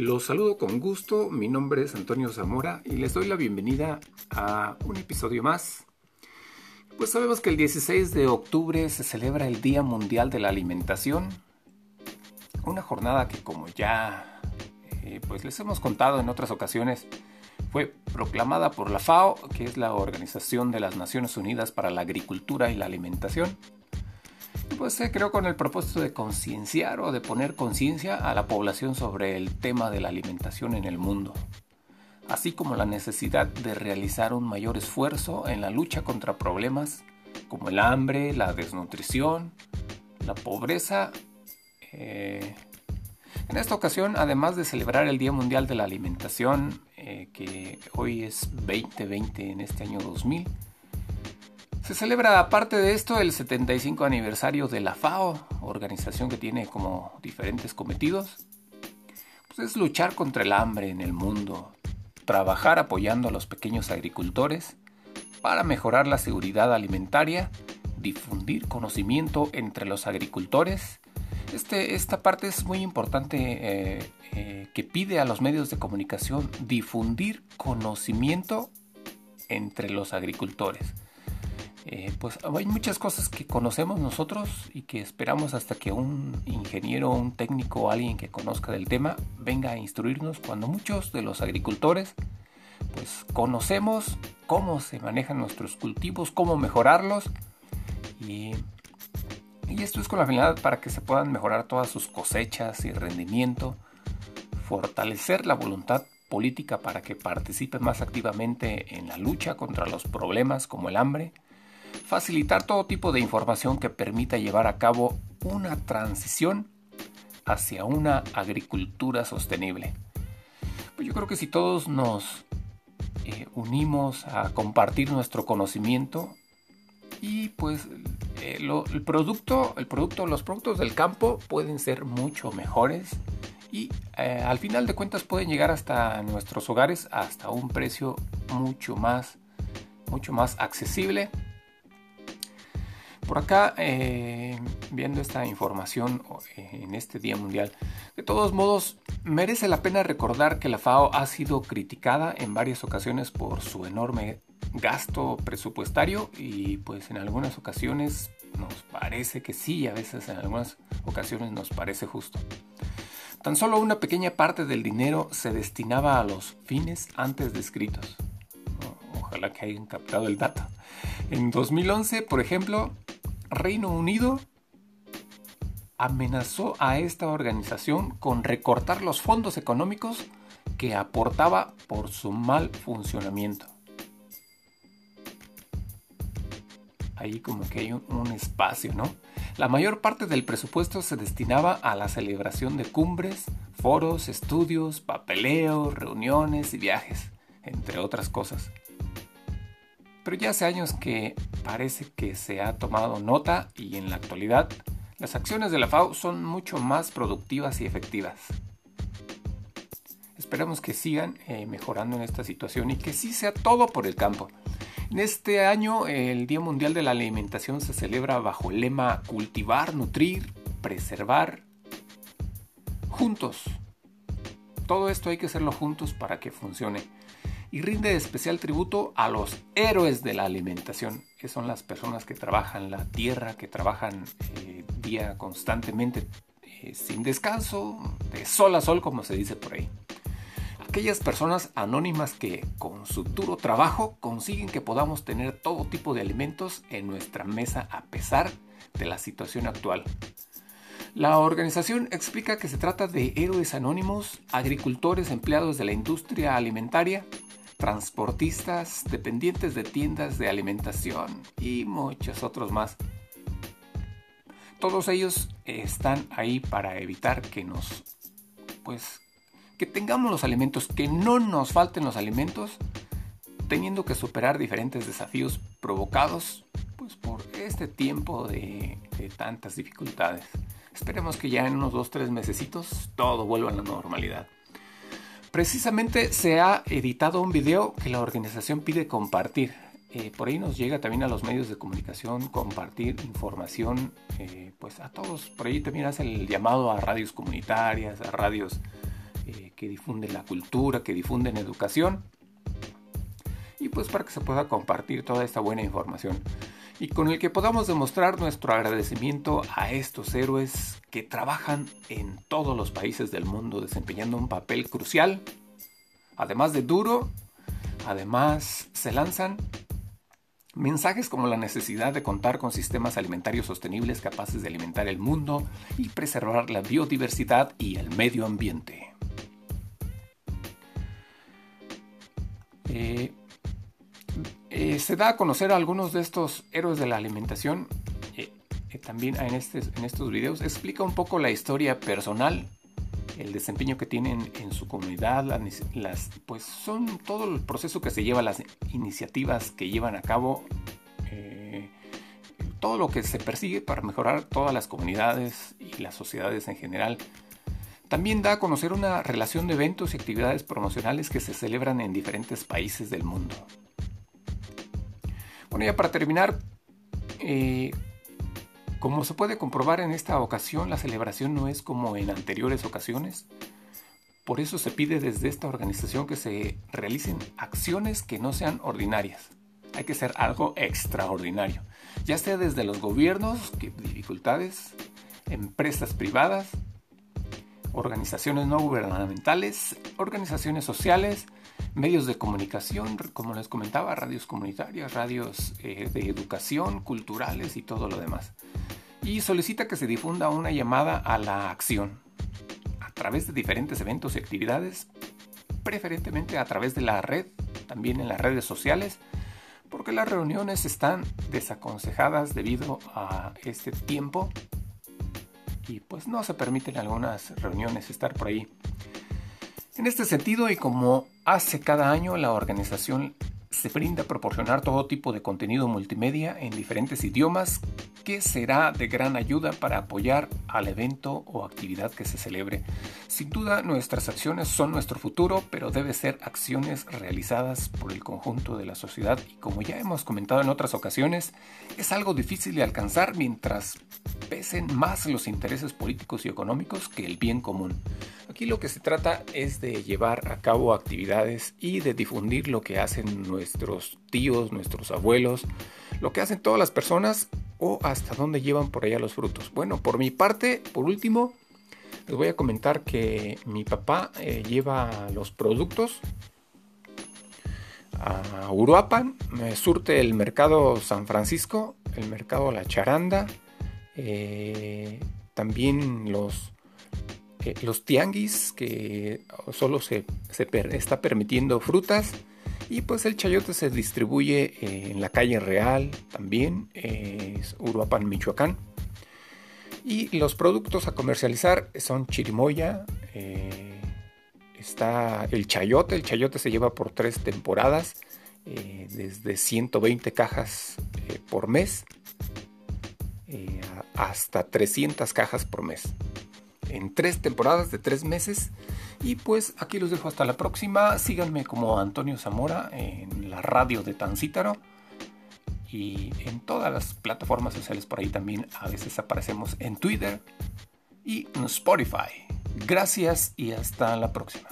Los saludo con gusto, mi nombre es Antonio Zamora y les doy la bienvenida a un episodio más. Pues sabemos que el 16 de octubre se celebra el Día Mundial de la Alimentación, una jornada que como ya eh, pues les hemos contado en otras ocasiones, fue proclamada por la FAO, que es la Organización de las Naciones Unidas para la Agricultura y la Alimentación pues se creó con el propósito de concienciar o de poner conciencia a la población sobre el tema de la alimentación en el mundo, así como la necesidad de realizar un mayor esfuerzo en la lucha contra problemas como el hambre, la desnutrición, la pobreza. Eh, en esta ocasión, además de celebrar el Día Mundial de la Alimentación, eh, que hoy es 2020 en este año 2000, se celebra aparte de esto el 75 aniversario de la FAO, organización que tiene como diferentes cometidos. Pues es luchar contra el hambre en el mundo, trabajar apoyando a los pequeños agricultores para mejorar la seguridad alimentaria, difundir conocimiento entre los agricultores. Este, esta parte es muy importante eh, eh, que pide a los medios de comunicación difundir conocimiento entre los agricultores. Eh, pues hay muchas cosas que conocemos nosotros y que esperamos hasta que un ingeniero, un técnico o alguien que conozca del tema venga a instruirnos cuando muchos de los agricultores pues conocemos cómo se manejan nuestros cultivos, cómo mejorarlos. Y, y esto es con la finalidad para que se puedan mejorar todas sus cosechas y rendimiento, fortalecer la voluntad política para que participe más activamente en la lucha contra los problemas como el hambre, facilitar todo tipo de información que permita llevar a cabo una transición hacia una agricultura sostenible. Pues yo creo que si todos nos eh, unimos a compartir nuestro conocimiento y pues eh, el producto, el producto, los productos del campo pueden ser mucho mejores y eh, al final de cuentas pueden llegar hasta nuestros hogares hasta un precio mucho más, mucho más accesible por acá, eh, viendo esta información eh, en este Día Mundial, de todos modos, merece la pena recordar que la FAO ha sido criticada en varias ocasiones por su enorme gasto presupuestario y pues en algunas ocasiones nos parece que sí, a veces en algunas ocasiones nos parece justo. Tan solo una pequeña parte del dinero se destinaba a los fines antes descritos. Ojalá que hayan captado el dato. En 2011, por ejemplo, Reino Unido amenazó a esta organización con recortar los fondos económicos que aportaba por su mal funcionamiento. Ahí como que hay un, espacio, ¿no? La mayor parte del presupuesto se destinaba a la celebración de cumbres, foros, estudios, papeleos, reuniones y viajes, entre otras cosas. Pero ya hace años que parece que se ha tomado nota y en la actualidad las acciones de la FAO son mucho más productivas y efectivas. Esperamos que sigan eh, mejorando en esta situación y que sí sea todo por el campo. En este año el Día Mundial de la Alimentación se celebra bajo el lema cultivar, nutrir, preservar, juntos. Todo esto hay que hacerlo juntos para que funcione y rinde especial tributo a los héroes de la alimentación, que son las personas que trabajan la tierra, que trabajan eh, día constantemente eh, sin descanso, de sol a sol como se dice por ahí. Aquellas personas anónimas que con su duro trabajo consiguen que podamos tener todo tipo de alimentos en nuestra mesa a pesar de la situación actual. La organización explica que se trata de héroes anónimos, agricultores empleados de la industria alimentaria, transportistas, dependientes de tiendas de alimentación y muchos otros más. Todos ellos están ahí para evitar que nos, pues, que tengamos los alimentos, que no nos falten los alimentos, teniendo que superar diferentes desafíos provocados, pues, por este tiempo de, tantas dificultades. Esperemos que ya en unos 2-3 mesecitos todo vuelva a la normalidad. Precisamente se ha editado un video que la organización pide compartir. Eh, por ahí nos llega también a los medios de comunicación compartir información, eh, pues a todos. Por ahí también hace el llamado a radios comunitarias, a radios eh, que difunden la cultura, que difunden educación y pues para que se pueda compartir toda esta buena información y con el que podamos demostrar nuestro agradecimiento a estos héroes que trabajan en todos los países del mundo desempeñando un papel crucial, además de duro, además se lanzan Mensajes como la necesidad de contar con sistemas alimentarios sostenibles capaces de alimentar el mundo y preservar la biodiversidad y el medio ambiente. Eh, eh, se da a conocer a algunos de estos héroes de la alimentación. Eh, también en, estos videos explica un poco la historia personal el desempeño que tienen en su comunidad, las, pues son todo el proceso que se lleva, las iniciativas que llevan a cabo, eh, todo lo que se persigue para mejorar todas las comunidades y las sociedades en general. También da a conocer una relación de eventos y actividades promocionales que se celebran en diferentes países del mundo. Bueno, ya para terminar, eh, como se puede comprobar en esta ocasión, la celebración no es como en anteriores ocasiones. Por eso se pide desde esta organización que se realicen acciones que no sean ordinarias. Hay que ser algo extraordinario, ya sea desde los gobiernos, dificultades, empresas privadas, organizaciones no gubernamentales, organizaciones sociales, medios de comunicación, como les comentaba, radios comunitarias, radios eh, de educación, culturales y todo lo demás y solicita que se difunda una llamada a la acción a través de diferentes eventos y actividades, preferentemente a través de la red, también en las redes sociales, porque las reuniones están desaconsejadas debido a este tiempo y pues no se permiten algunas reuniones estar por ahí. En este sentido y como hace cada año la organización se brinda a proporcionar todo tipo de contenido multimedia en diferentes idiomas que será de gran ayuda para apoyar al evento o actividad que se celebre. Sin duda nuestras acciones son nuestro futuro, pero debe ser acciones realizadas por el conjunto de la sociedad y como ya hemos comentado en otras ocasiones, es algo difícil de alcanzar mientras pesen más los intereses políticos y económicos que el bien común. Aquí lo que se trata es de llevar a cabo actividades y de difundir lo que hacen nuestros tíos, nuestros abuelos, lo que hacen todas las personas o hasta dónde llevan por allá los frutos. Bueno, por mi parte, por último, les voy a comentar que mi papá eh, lleva los productos a Uruapan, me surte el mercado San Francisco, el mercado La Charanda, eh, también los eh, los tianguis que solo se, está permitiendo frutas. Y pues el chayote se distribuye eh, en la calle Real también, es Uruapan, Michoacán. Y los productos a comercializar son chirimoya, está el chayote, el chayote se lleva por tres temporadas, desde 120 cajas por mes hasta 300 cajas por mes en tres temporadas de tres meses. Y pues aquí los dejo hasta la próxima. Síganme como Antonio Zamora en la radio de Tancítaro. Y en todas las plataformas sociales por ahí también a veces aparecemos en Twitter y en Spotify. Gracias y hasta la próxima.